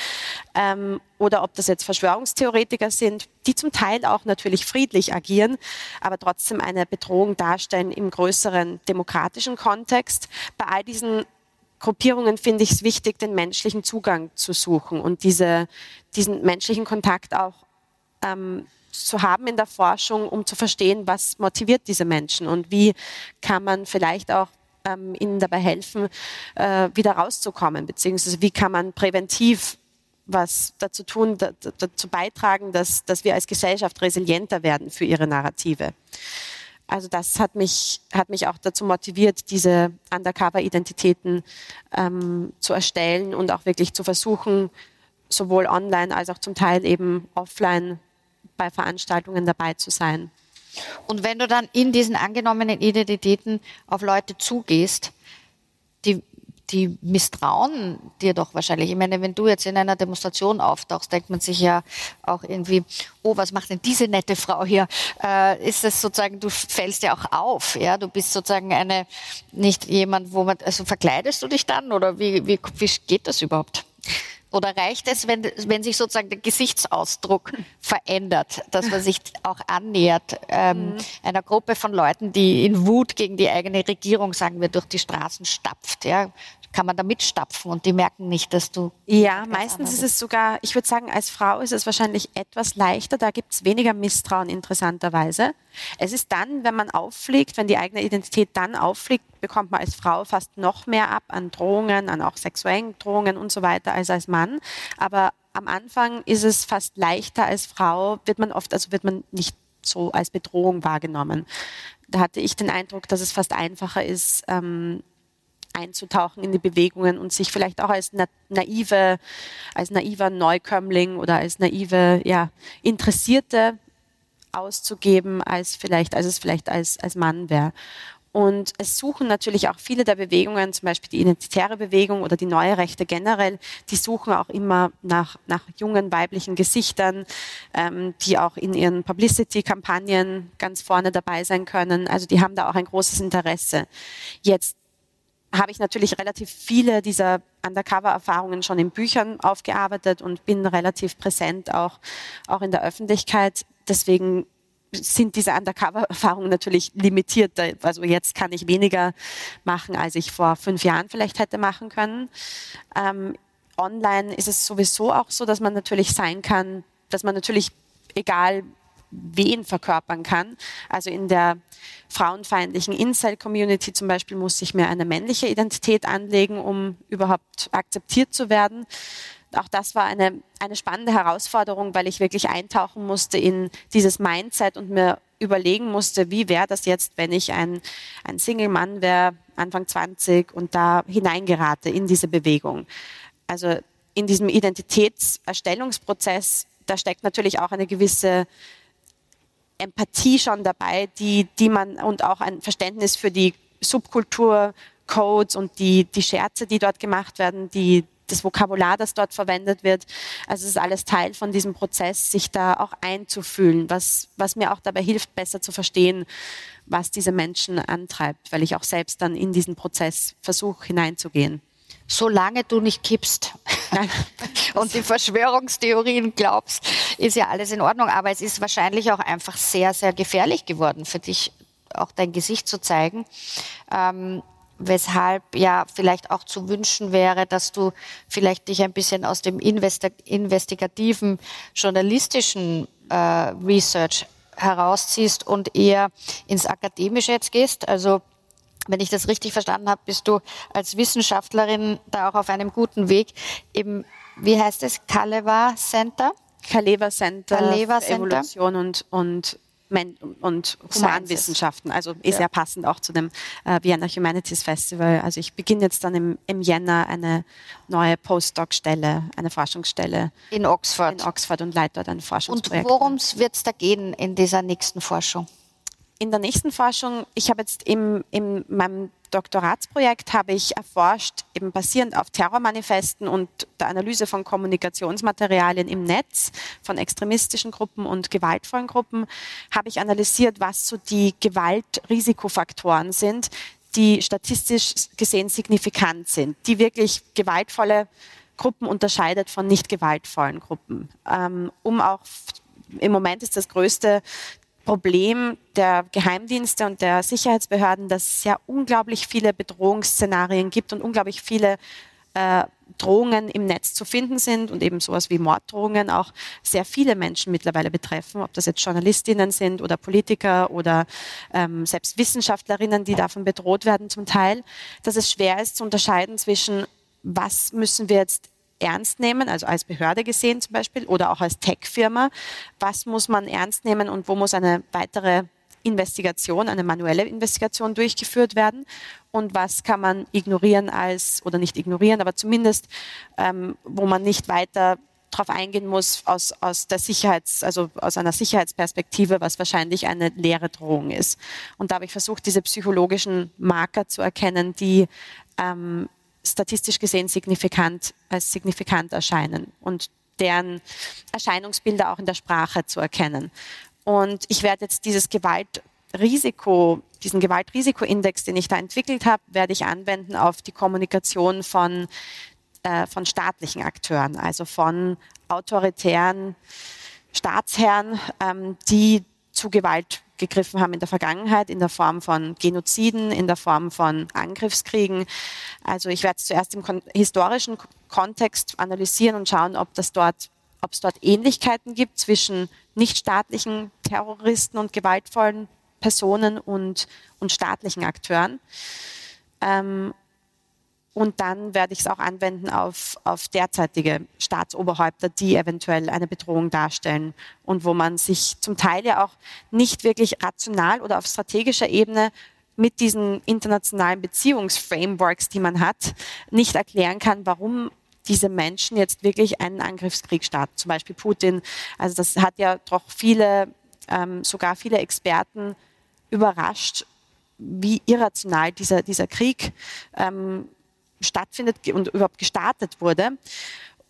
ähm, oder ob das jetzt Verschwörungstheoretiker sind, die zum Teil auch natürlich friedlich agieren, aber trotzdem eine Bedrohung darstellen im größeren demokratischen Kontext. Bei all diesen Gruppierungen finde ich es wichtig, den menschlichen Zugang zu suchen und diese, diesen menschlichen Kontakt auch ähm, zu haben in der Forschung, um zu verstehen, was motiviert diese Menschen und wie kann man vielleicht auch ähm, ihnen dabei helfen, äh, wieder rauszukommen, beziehungsweise wie kann man präventiv was dazu tun, da, dazu beitragen, dass, dass wir als Gesellschaft resilienter werden für ihre Narrative. Also das hat mich, hat mich auch dazu motiviert, diese Undercover-Identitäten ähm, zu erstellen und auch wirklich zu versuchen, sowohl online als auch zum Teil eben offline bei Veranstaltungen dabei zu sein. Und wenn du dann in diesen angenommenen Identitäten auf Leute zugehst, die, die misstrauen dir doch wahrscheinlich. Ich meine, wenn du jetzt in einer Demonstration auftauchst, denkt man sich ja auch irgendwie, oh, was macht denn diese nette Frau hier? Äh, ist es sozusagen, du fällst ja auch auf, ja? Du bist sozusagen eine, nicht jemand, wo man, also verkleidest du dich dann oder wie, wie, wie geht das überhaupt? Oder reicht es, wenn, wenn sich sozusagen der Gesichtsausdruck verändert, dass man sich auch annähert ähm, mhm. einer Gruppe von Leuten, die in Wut gegen die eigene Regierung, sagen wir, durch die Straßen stapft? Ja? Kann man da mitstapfen und die merken nicht, dass du. Ja, meistens ist es sogar, ich würde sagen, als Frau ist es wahrscheinlich etwas leichter, da gibt es weniger Misstrauen interessanterweise. Es ist dann, wenn man auffliegt, wenn die eigene Identität dann auffliegt, bekommt man als Frau fast noch mehr ab an Drohungen, an auch sexuellen Drohungen und so weiter als als Mann. Aber am Anfang ist es fast leichter als Frau, wird man oft, also wird man nicht so als Bedrohung wahrgenommen. Da hatte ich den Eindruck, dass es fast einfacher ist, ähm, einzutauchen in die Bewegungen und sich vielleicht auch als naive, als naiver Neukömmling oder als naive, ja, Interessierte auszugeben, als vielleicht, als es vielleicht als, als Mann wäre. Und es suchen natürlich auch viele der Bewegungen, zum Beispiel die identitäre Bewegung oder die neue Rechte generell, die suchen auch immer nach, nach jungen weiblichen Gesichtern, ähm, die auch in ihren Publicity-Kampagnen ganz vorne dabei sein können. Also die haben da auch ein großes Interesse. Jetzt habe ich natürlich relativ viele dieser Undercover-Erfahrungen schon in Büchern aufgearbeitet und bin relativ präsent auch, auch in der Öffentlichkeit. Deswegen sind diese Undercover-Erfahrungen natürlich limitiert. Also jetzt kann ich weniger machen, als ich vor fünf Jahren vielleicht hätte machen können. Ähm, online ist es sowieso auch so, dass man natürlich sein kann, dass man natürlich, egal wen verkörpern kann. Also in der frauenfeindlichen Incel-Community zum Beispiel muss ich mir eine männliche Identität anlegen, um überhaupt akzeptiert zu werden. Auch das war eine, eine spannende Herausforderung, weil ich wirklich eintauchen musste in dieses Mindset und mir überlegen musste, wie wäre das jetzt, wenn ich ein, ein Single-Mann wäre, Anfang 20 und da hineingerate in diese Bewegung. Also in diesem Identitätserstellungsprozess, da steckt natürlich auch eine gewisse Empathie schon dabei, die, die man und auch ein Verständnis für die Subkulturcodes und die, die Scherze, die dort gemacht werden, die, das Vokabular, das dort verwendet wird. Also es ist alles Teil von diesem Prozess, sich da auch einzufühlen, was, was mir auch dabei hilft, besser zu verstehen, was diese Menschen antreibt, weil ich auch selbst dann in diesen Prozess versuche hineinzugehen. Solange du nicht kippst und die Verschwörungstheorien glaubst, ist ja alles in Ordnung. Aber es ist wahrscheinlich auch einfach sehr, sehr gefährlich geworden für dich, auch dein Gesicht zu zeigen. Ähm, weshalb ja vielleicht auch zu wünschen wäre, dass du vielleicht dich ein bisschen aus dem investigativen, journalistischen äh, Research herausziehst und eher ins Akademische jetzt gehst. Also wenn ich das richtig verstanden habe, bist du als Wissenschaftlerin da auch auf einem guten Weg. Eben, wie heißt es, Kalewa Center? Kaleva Center, Kaleva Center. Evolution und, und und Humanwissenschaften. Also ist ja. sehr passend auch zu dem äh, Vienna Humanities Festival. Also ich beginne jetzt dann im, im Jänner eine neue Postdoc-Stelle, eine Forschungsstelle in Oxford. In Oxford und leite dort ein Forschungsprojekt. Und worum wird es da gehen in dieser nächsten Forschung? In der nächsten Forschung, ich habe jetzt im, in meinem Doktoratsprojekt habe ich erforscht, eben basierend auf Terrormanifesten und der Analyse von Kommunikationsmaterialien im Netz von extremistischen Gruppen und gewaltvollen Gruppen, habe ich analysiert, was so die Gewaltrisikofaktoren sind, die statistisch gesehen signifikant sind, die wirklich gewaltvolle Gruppen unterscheidet von nicht gewaltvollen Gruppen, ähm, um auch im Moment ist das größte Problem der Geheimdienste und der Sicherheitsbehörden, dass es ja unglaublich viele Bedrohungsszenarien gibt und unglaublich viele äh, Drohungen im Netz zu finden sind und eben sowas wie Morddrohungen auch sehr viele Menschen mittlerweile betreffen, ob das jetzt Journalistinnen sind oder Politiker oder ähm, selbst Wissenschaftlerinnen, die davon bedroht werden zum Teil, dass es schwer ist zu unterscheiden zwischen, was müssen wir jetzt ernst nehmen, also als Behörde gesehen zum Beispiel oder auch als Tech-Firma. Was muss man ernst nehmen und wo muss eine weitere Investigation, eine manuelle Investigation durchgeführt werden und was kann man ignorieren als, oder nicht ignorieren, aber zumindest, ähm, wo man nicht weiter darauf eingehen muss aus, aus der Sicherheits, also aus einer Sicherheitsperspektive, was wahrscheinlich eine leere Drohung ist. Und da habe ich versucht, diese psychologischen Marker zu erkennen, die ähm, statistisch gesehen signifikant, als signifikant erscheinen und deren Erscheinungsbilder auch in der Sprache zu erkennen. Und ich werde jetzt dieses Gewaltrisiko, diesen Gewaltrisikoindex, den ich da entwickelt habe, werde ich anwenden auf die Kommunikation von, äh, von staatlichen Akteuren, also von autoritären Staatsherren, ähm, die zu Gewalt gegriffen haben in der Vergangenheit, in der Form von Genoziden, in der Form von Angriffskriegen. Also ich werde es zuerst im historischen Kontext analysieren und schauen, ob das dort es dort Ähnlichkeiten gibt zwischen nichtstaatlichen Terroristen und gewaltvollen Personen und, und staatlichen Akteuren. Ähm, und dann werde ich es auch anwenden auf, auf derzeitige Staatsoberhäupter, die eventuell eine Bedrohung darstellen und wo man sich zum Teil ja auch nicht wirklich rational oder auf strategischer Ebene mit diesen internationalen Beziehungsframeworks, die man hat, nicht erklären kann, warum diese Menschen jetzt wirklich einen Angriffskrieg starten. Zum Beispiel Putin. Also das hat ja doch viele, ähm, sogar viele Experten überrascht, wie irrational dieser, dieser Krieg ähm, stattfindet und überhaupt gestartet wurde.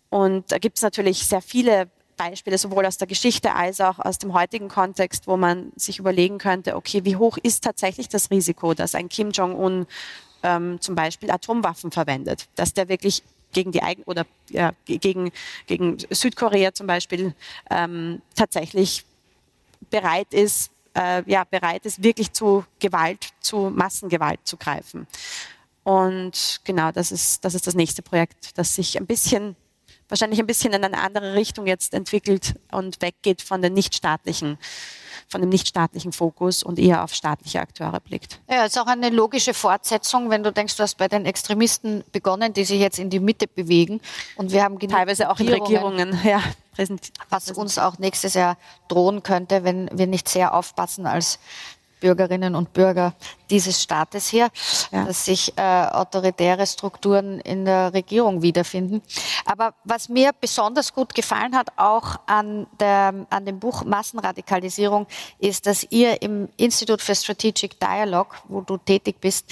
Und da gibt es natürlich sehr viele Beispiele, sowohl aus der Geschichte als auch aus dem heutigen Kontext, wo man sich überlegen könnte, okay, wie hoch ist tatsächlich das Risiko, dass ein Kim Jong-un ähm, zum Beispiel Atomwaffen verwendet, dass der wirklich gegen die eigen oder ja, gegen, gegen Südkorea zum Beispiel ähm, tatsächlich bereit ist, äh, ja, bereit ist, wirklich zu Gewalt, zu Massengewalt zu greifen. Und genau, das ist, das ist das nächste Projekt, das sich ein bisschen, wahrscheinlich ein bisschen in eine andere Richtung jetzt entwickelt und weggeht von den nichtstaatlichen von dem nichtstaatlichen Fokus und eher auf staatliche Akteure blickt. Ja, ist auch eine logische Fortsetzung, wenn du denkst, du hast bei den Extremisten begonnen, die sich jetzt in die Mitte bewegen und wir haben teilweise auch in Regierungen ja, was uns auch nächstes Jahr drohen könnte, wenn wir nicht sehr aufpassen als Bürgerinnen und Bürger dieses Staates hier, ja. dass sich äh, autoritäre Strukturen in der Regierung wiederfinden. Aber was mir besonders gut gefallen hat, auch an, der, an dem Buch Massenradikalisierung, ist, dass ihr im Institute for Strategic Dialogue, wo du tätig bist,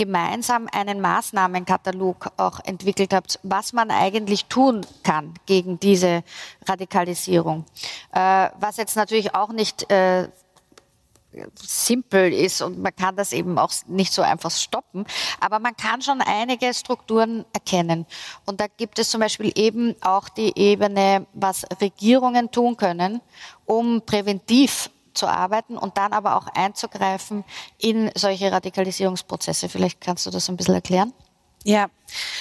gemeinsam einen Maßnahmenkatalog auch entwickelt habt, was man eigentlich tun kann gegen diese Radikalisierung. Äh, was jetzt natürlich auch nicht äh, simpel ist und man kann das eben auch nicht so einfach stoppen. Aber man kann schon einige Strukturen erkennen. Und da gibt es zum Beispiel eben auch die Ebene, was Regierungen tun können, um präventiv zu arbeiten und dann aber auch einzugreifen in solche Radikalisierungsprozesse. Vielleicht kannst du das ein bisschen erklären? Ja,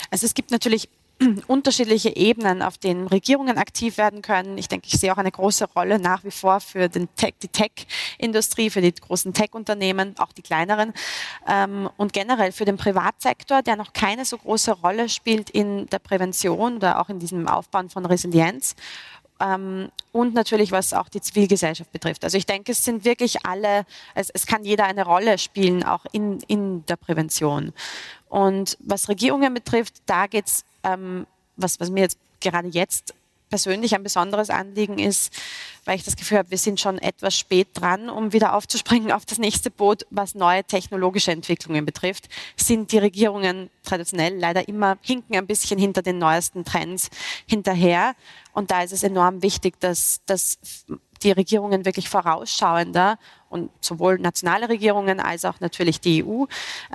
also es gibt natürlich unterschiedliche Ebenen, auf denen Regierungen aktiv werden können. Ich denke, ich sehe auch eine große Rolle nach wie vor für den Tech, die Tech-Industrie, für die großen Tech-Unternehmen, auch die kleineren ähm, und generell für den Privatsektor, der noch keine so große Rolle spielt in der Prävention oder auch in diesem Aufbauen von Resilienz ähm, und natürlich was auch die Zivilgesellschaft betrifft. Also ich denke, es sind wirklich alle, es, es kann jeder eine Rolle spielen, auch in, in der Prävention. Und was Regierungen betrifft, da geht's, ähm, was, was mir jetzt gerade jetzt persönlich ein besonderes Anliegen ist, weil ich das Gefühl habe, wir sind schon etwas spät dran, um wieder aufzuspringen auf das nächste Boot, was neue technologische Entwicklungen betrifft, sind die Regierungen traditionell leider immer hinken ein bisschen hinter den neuesten Trends hinterher. Und da ist es enorm wichtig, dass, dass die Regierungen wirklich vorausschauender und sowohl nationale Regierungen als auch natürlich die EU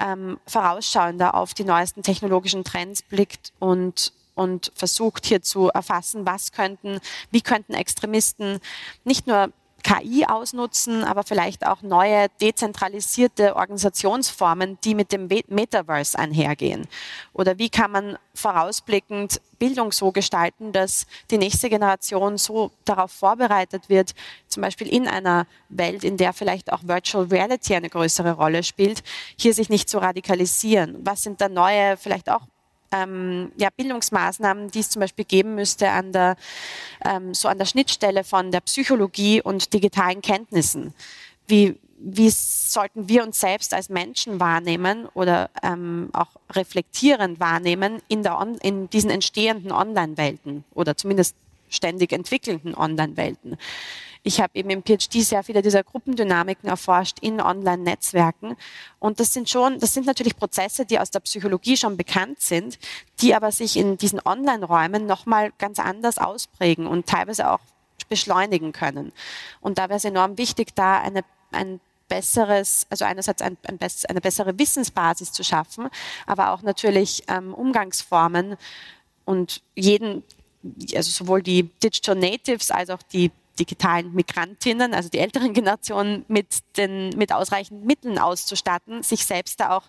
ähm, vorausschauender auf die neuesten technologischen Trends blickt und und versucht hier zu erfassen, was könnten, wie könnten Extremisten nicht nur KI ausnutzen, aber vielleicht auch neue dezentralisierte Organisationsformen, die mit dem Metaverse einhergehen? Oder wie kann man vorausblickend Bildung so gestalten, dass die nächste Generation so darauf vorbereitet wird, zum Beispiel in einer Welt, in der vielleicht auch Virtual Reality eine größere Rolle spielt, hier sich nicht zu radikalisieren? Was sind da neue, vielleicht auch ähm, ja, Bildungsmaßnahmen, die es zum Beispiel geben müsste an der, ähm, so an der Schnittstelle von der Psychologie und digitalen Kenntnissen. Wie, wie sollten wir uns selbst als Menschen wahrnehmen oder ähm, auch reflektierend wahrnehmen in, der On in diesen entstehenden Online-Welten oder zumindest ständig entwickelnden Online-Welten. Ich habe eben im PhD sehr viele dieser Gruppendynamiken erforscht in Online-Netzwerken. Und das sind schon, das sind natürlich Prozesse, die aus der Psychologie schon bekannt sind, die aber sich in diesen Online-Räumen nochmal ganz anders ausprägen und teilweise auch beschleunigen können. Und da wäre es enorm wichtig, da eine, ein besseres, also einerseits ein, ein bess, eine bessere Wissensbasis zu schaffen, aber auch natürlich ähm, Umgangsformen und jeden, also sowohl die Digital Natives als auch die digitalen Migrantinnen, also die älteren Generationen, mit, den, mit ausreichend Mitteln auszustatten, sich selbst da auch,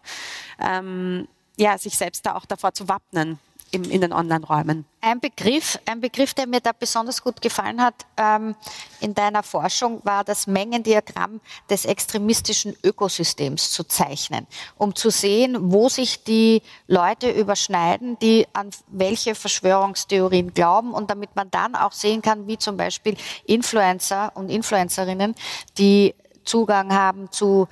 ähm, ja, sich selbst da auch davor zu wappnen im, in den Online-Räumen. Ein Begriff, ein Begriff, der mir da besonders gut gefallen hat ähm, in deiner Forschung, war das Mengendiagramm des extremistischen Ökosystems zu zeichnen, um zu sehen, wo sich die Leute überschneiden, die an welche Verschwörungstheorien glauben und damit man dann auch sehen kann, wie zum Beispiel Influencer und Influencerinnen, die Zugang haben zu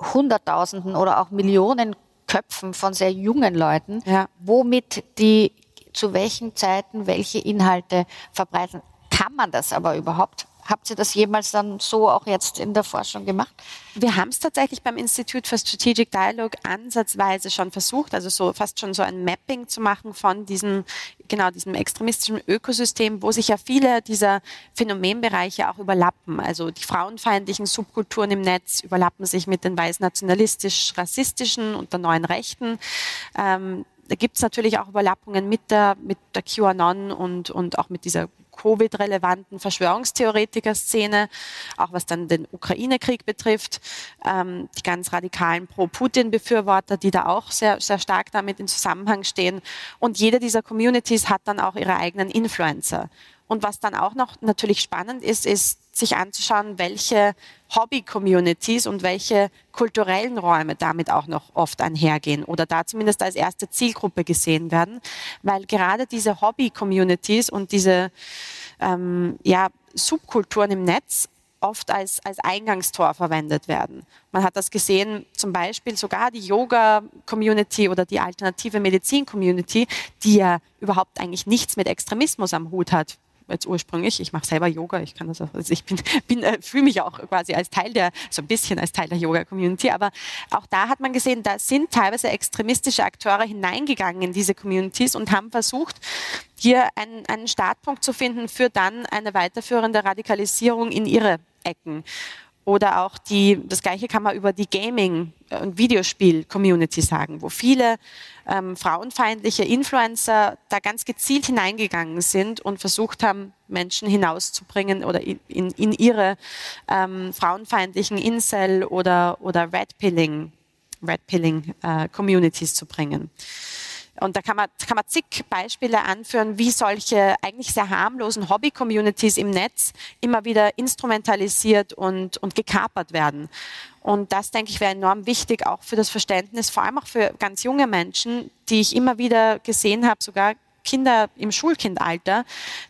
Hunderttausenden oder auch Millionen Köpfen von sehr jungen Leuten, ja. womit die zu welchen Zeiten welche Inhalte verbreiten. Kann man das aber überhaupt? Habt ihr das jemals dann so auch jetzt in der Forschung gemacht? Wir haben es tatsächlich beim Institute for Strategic Dialogue ansatzweise schon versucht, also so fast schon so ein Mapping zu machen von diesem, genau diesem extremistischen Ökosystem, wo sich ja viele dieser Phänomenbereiche auch überlappen. Also die frauenfeindlichen Subkulturen im Netz überlappen sich mit den weiß nationalistisch-rassistischen und der neuen Rechten. Ähm, da gibt es natürlich auch Überlappungen mit der, mit der QAnon und, und auch mit dieser Covid-relevanten Verschwörungstheoretiker-Szene, auch was dann den Ukraine-Krieg betrifft, ähm, die ganz radikalen Pro-Putin-Befürworter, die da auch sehr, sehr stark damit in Zusammenhang stehen. Und jede dieser Communities hat dann auch ihre eigenen Influencer. Und was dann auch noch natürlich spannend ist, ist sich anzuschauen, welche Hobby-Communities und welche kulturellen Räume damit auch noch oft einhergehen oder da zumindest als erste Zielgruppe gesehen werden, weil gerade diese Hobby-Communities und diese ähm, ja, Subkulturen im Netz oft als, als Eingangstor verwendet werden. Man hat das gesehen, zum Beispiel sogar die Yoga-Community oder die alternative Medizin-Community, die ja überhaupt eigentlich nichts mit Extremismus am Hut hat, jetzt ursprünglich. Ich mache selber Yoga, ich kann das auch, also ich bin, bin äh, fühle mich auch quasi als Teil der, so ein bisschen als Teil der Yoga-Community, aber auch da hat man gesehen, da sind teilweise extremistische Akteure hineingegangen in diese Communities und haben versucht, hier einen, einen Startpunkt zu finden für dann eine weiterführende Radikalisierung in ihre Ecken. Oder auch die, das Gleiche kann man über die Gaming- und Videospiel-Community sagen, wo viele ähm, frauenfeindliche Influencer da ganz gezielt hineingegangen sind und versucht haben, Menschen hinauszubringen oder in, in, ihre ähm, frauenfeindlichen Incel- oder, oder Red-Pilling Red Pilling, äh, Communities zu bringen. Und da kann man, kann man zig Beispiele anführen, wie solche eigentlich sehr harmlosen Hobby-Communities im Netz immer wieder instrumentalisiert und, und gekapert werden. Und das, denke ich, wäre enorm wichtig, auch für das Verständnis, vor allem auch für ganz junge Menschen, die ich immer wieder gesehen habe, sogar Kinder im Schulkindalter,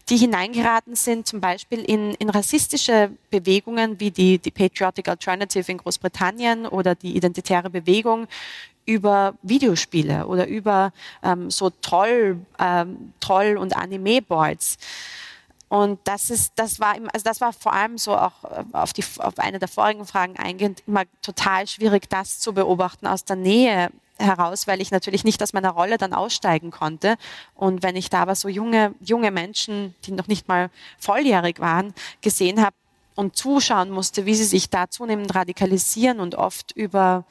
die hineingeraten sind, zum Beispiel in, in rassistische Bewegungen wie die, die Patriotic Alternative in Großbritannien oder die Identitäre Bewegung über Videospiele oder über ähm, so Troll, ähm, Troll- und Anime-Boards. Und das ist, das war, also das war vor allem so auch äh, auf, die, auf eine der vorigen Fragen eingehend immer total schwierig, das zu beobachten aus der Nähe heraus, weil ich natürlich nicht aus meiner Rolle dann aussteigen konnte. Und wenn ich da aber so junge, junge Menschen, die noch nicht mal volljährig waren, gesehen habe und zuschauen musste, wie sie sich da zunehmend radikalisieren und oft über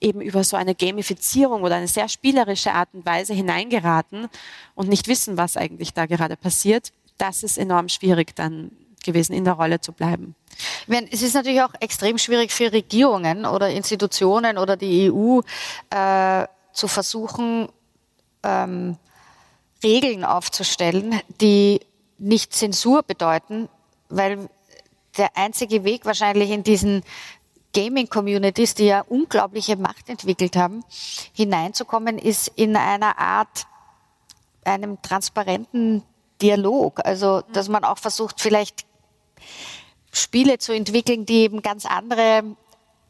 eben über so eine Gamifizierung oder eine sehr spielerische Art und Weise hineingeraten und nicht wissen, was eigentlich da gerade passiert, das ist enorm schwierig dann gewesen, in der Rolle zu bleiben. Es ist natürlich auch extrem schwierig für Regierungen oder Institutionen oder die EU äh, zu versuchen, ähm, Regeln aufzustellen, die nicht Zensur bedeuten, weil der einzige Weg wahrscheinlich in diesen Gaming-Communities, die ja unglaubliche Macht entwickelt haben, hineinzukommen, ist in einer Art einem transparenten Dialog. Also, dass man auch versucht, vielleicht Spiele zu entwickeln, die eben ganz andere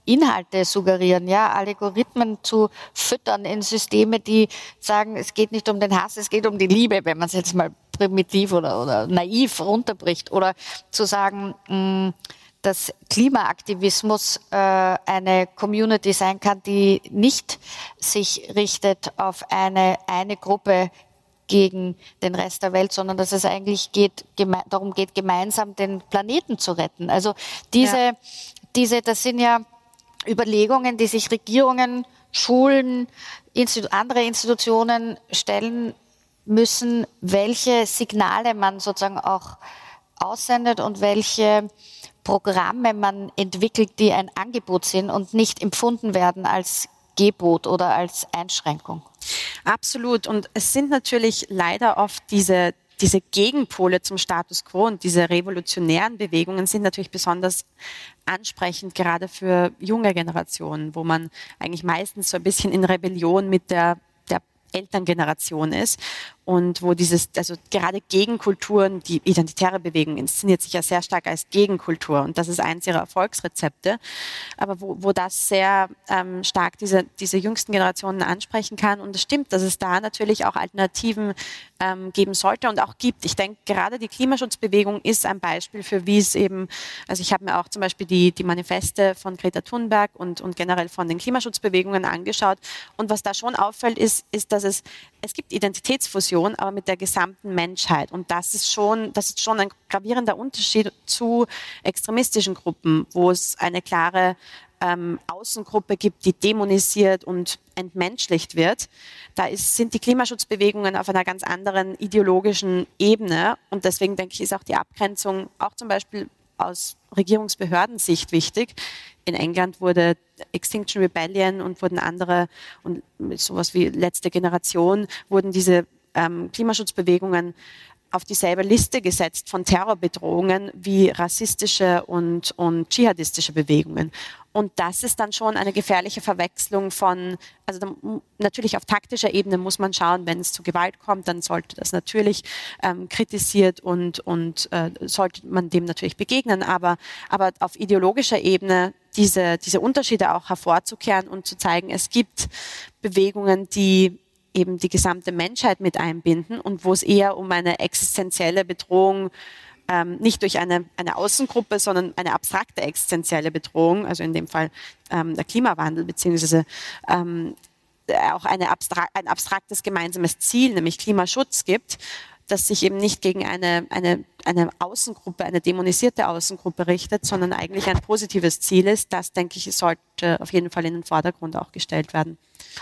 Inhalte suggerieren, ja, Algorithmen zu füttern in Systeme, die sagen, es geht nicht um den Hass, es geht um die Liebe, wenn man es jetzt mal primitiv oder, oder naiv runterbricht. Oder zu sagen, mh, mm, dass Klimaaktivismus äh, eine Community sein kann, die nicht sich richtet auf eine, eine Gruppe gegen den Rest der Welt, sondern dass es eigentlich geht, darum geht, gemeinsam den Planeten zu retten. Also diese, ja. diese, das sind ja Überlegungen, die sich Regierungen, Schulen, Institu andere Institutionen stellen müssen, welche Signale man sozusagen auch aussendet und welche Programme man entwickelt, die ein Angebot sind und nicht empfunden werden als Gebot oder als Einschränkung. Absolut. Und es sind natürlich leider oft diese, diese Gegenpole zum Status quo und diese revolutionären Bewegungen sind natürlich besonders ansprechend, gerade für junge Generationen, wo man eigentlich meistens so ein bisschen in Rebellion mit der Elterngeneration ist und wo dieses, also gerade Gegenkulturen, die identitäre Bewegung inszeniert sich ja sehr stark als Gegenkultur. Und das ist eins ihrer Erfolgsrezepte, aber wo, wo das sehr ähm, stark diese, diese jüngsten Generationen ansprechen kann. Und es stimmt, dass es da natürlich auch Alternativen ähm, geben sollte und auch gibt. Ich denke, gerade die Klimaschutzbewegung ist ein Beispiel für, wie es eben, also ich habe mir auch zum Beispiel die, die Manifeste von Greta Thunberg und, und generell von den Klimaschutzbewegungen angeschaut. Und was da schon auffällt, ist, ist, dass es, es gibt Identitätsfusion, aber mit der gesamten Menschheit. Und das ist schon, das ist schon ein gravierender Unterschied zu extremistischen Gruppen, wo es eine klare ähm, Außengruppe gibt, die dämonisiert und entmenschlicht wird. Da ist, sind die Klimaschutzbewegungen auf einer ganz anderen ideologischen Ebene. Und deswegen denke ich, ist auch die Abgrenzung auch zum Beispiel aus Regierungsbehördensicht wichtig. In England wurde Extinction Rebellion und wurden andere und sowas wie letzte Generation wurden diese ähm, Klimaschutzbewegungen auf dieselbe Liste gesetzt von Terrorbedrohungen wie rassistische und, und dschihadistische Bewegungen. Und das ist dann schon eine gefährliche Verwechslung von, also natürlich auf taktischer Ebene muss man schauen, wenn es zu Gewalt kommt, dann sollte das natürlich ähm, kritisiert und, und äh, sollte man dem natürlich begegnen. Aber, aber auf ideologischer Ebene diese, diese Unterschiede auch hervorzukehren und zu zeigen, es gibt Bewegungen, die eben die gesamte Menschheit mit einbinden und wo es eher um eine existenzielle Bedrohung ähm, nicht durch eine, eine Außengruppe, sondern eine abstrakte existenzielle Bedrohung, also in dem Fall ähm, der Klimawandel beziehungsweise ähm, auch eine abstrak ein abstraktes gemeinsames Ziel, nämlich Klimaschutz gibt, das sich eben nicht gegen eine, eine, eine Außengruppe, eine dämonisierte Außengruppe richtet, sondern eigentlich ein positives Ziel ist. Das, denke ich, sollte auf jeden Fall in den Vordergrund auch gestellt werden.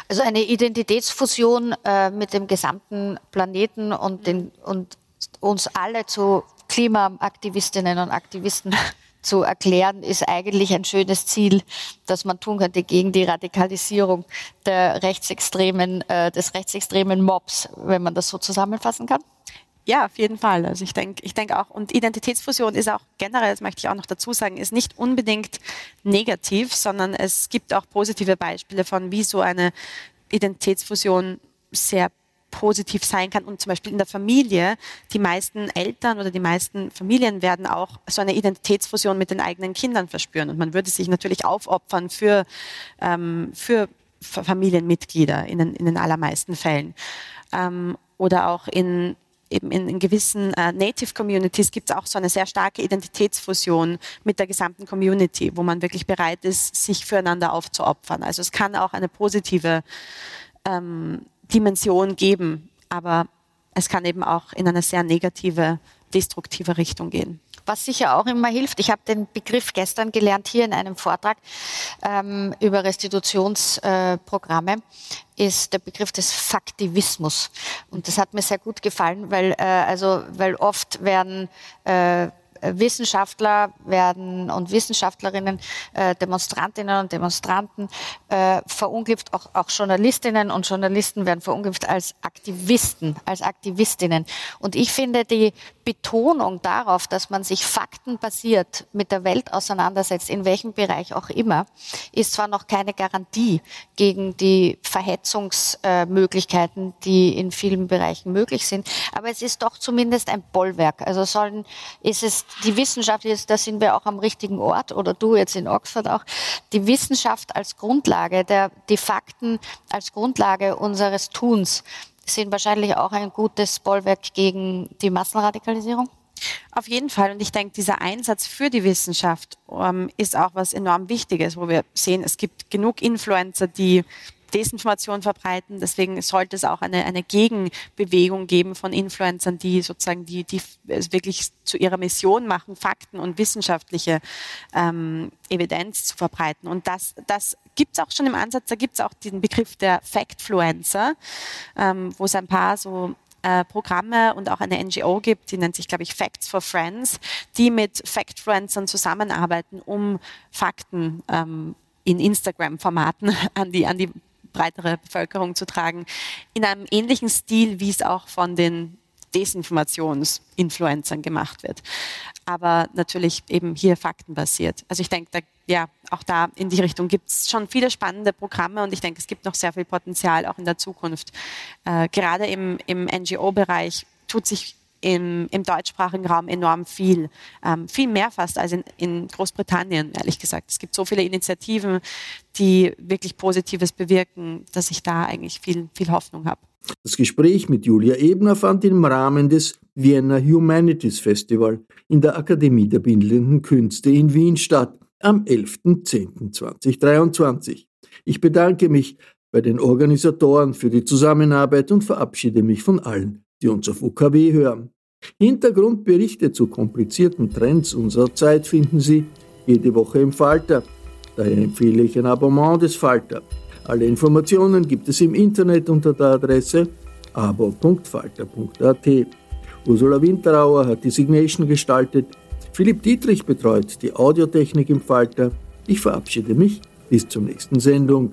Also eine Identitätsfusion äh, mit dem gesamten Planeten und, den, und uns alle zu Klimaaktivistinnen und Aktivisten zu erklären, ist eigentlich ein schönes Ziel, das man tun könnte gegen die Radikalisierung der rechtsextremen, äh, des rechtsextremen Mobs, wenn man das so zusammenfassen kann. Ja, auf jeden Fall. Also ich denke, ich denke auch, und Identitätsfusion ist auch generell, das möchte ich auch noch dazu sagen, ist nicht unbedingt negativ, sondern es gibt auch positive Beispiele von, wie so eine Identitätsfusion sehr positiv sein kann und zum Beispiel in der Familie, die meisten Eltern oder die meisten Familien werden auch so eine Identitätsfusion mit den eigenen Kindern verspüren und man würde sich natürlich aufopfern für, ähm, für Familienmitglieder in den, in den allermeisten Fällen. Ähm, oder auch in eben in, in gewissen äh, Native Communities gibt es auch so eine sehr starke Identitätsfusion mit der gesamten Community, wo man wirklich bereit ist, sich füreinander aufzuopfern. Also es kann auch eine positive ähm, Dimension geben, aber es kann eben auch in eine sehr negative, destruktive Richtung gehen was sicher auch immer hilft. Ich habe den Begriff gestern gelernt hier in einem Vortrag ähm, über Restitutionsprogramme, äh, ist der Begriff des Faktivismus. Und das hat mir sehr gut gefallen, weil, äh, also, weil oft werden äh, Wissenschaftler werden und Wissenschaftlerinnen, äh, Demonstrantinnen und Demonstranten äh, verunglimpft, auch, auch Journalistinnen und Journalisten werden verunglimpft als Aktivisten, als Aktivistinnen. Und ich finde die Betonung darauf, dass man sich faktenbasiert mit der Welt auseinandersetzt, in welchem Bereich auch immer, ist zwar noch keine Garantie gegen die Verhetzungsmöglichkeiten, die in vielen Bereichen möglich sind, aber es ist doch zumindest ein Bollwerk. Also sollen, ist es die Wissenschaft, jetzt, da sind wir auch am richtigen Ort, oder du jetzt in Oxford auch, die Wissenschaft als Grundlage, der, die Fakten als Grundlage unseres Tuns sind wahrscheinlich auch ein gutes Bollwerk gegen die Massenradikalisierung? Auf jeden Fall. Und ich denke, dieser Einsatz für die Wissenschaft ähm, ist auch was enorm Wichtiges, wo wir sehen, es gibt genug Influencer, die Desinformation verbreiten. Deswegen sollte es auch eine, eine Gegenbewegung geben von Influencern, die sozusagen die, die es wirklich zu ihrer Mission machen, Fakten und wissenschaftliche ähm, Evidenz zu verbreiten. Und das, das gibt es auch schon im Ansatz. Da gibt es auch den Begriff der Factfluencer, ähm, wo es ein paar so äh, Programme und auch eine NGO gibt, die nennt sich, glaube ich, Facts for Friends, die mit Factfluencern zusammenarbeiten, um Fakten ähm, in Instagram-Formaten an die, an die breitere Bevölkerung zu tragen, in einem ähnlichen Stil, wie es auch von den Desinformationsinfluencern gemacht wird. Aber natürlich eben hier faktenbasiert. Also ich denke, da, ja, auch da in die Richtung gibt es schon viele spannende Programme und ich denke, es gibt noch sehr viel Potenzial auch in der Zukunft. Äh, gerade im, im NGO-Bereich tut sich im, im deutschsprachigen Raum enorm viel. Ähm, viel mehr fast als in, in Großbritannien, ehrlich gesagt. Es gibt so viele Initiativen, die wirklich Positives bewirken, dass ich da eigentlich viel, viel Hoffnung habe. Das Gespräch mit Julia Ebner fand im Rahmen des Vienna Humanities Festival in der Akademie der Bildenden Künste in Wien statt am 11.10.2023. Ich bedanke mich bei den Organisatoren für die Zusammenarbeit und verabschiede mich von allen, die uns auf UKW hören. Hintergrundberichte zu komplizierten Trends unserer Zeit finden Sie jede Woche im Falter. Daher empfehle ich ein Abonnement des Falter. Alle Informationen gibt es im Internet unter der Adresse abo.falter.at. Ursula Winterauer hat die Signation gestaltet. Philipp Dietrich betreut die Audiotechnik im Falter. Ich verabschiede mich bis zur nächsten Sendung.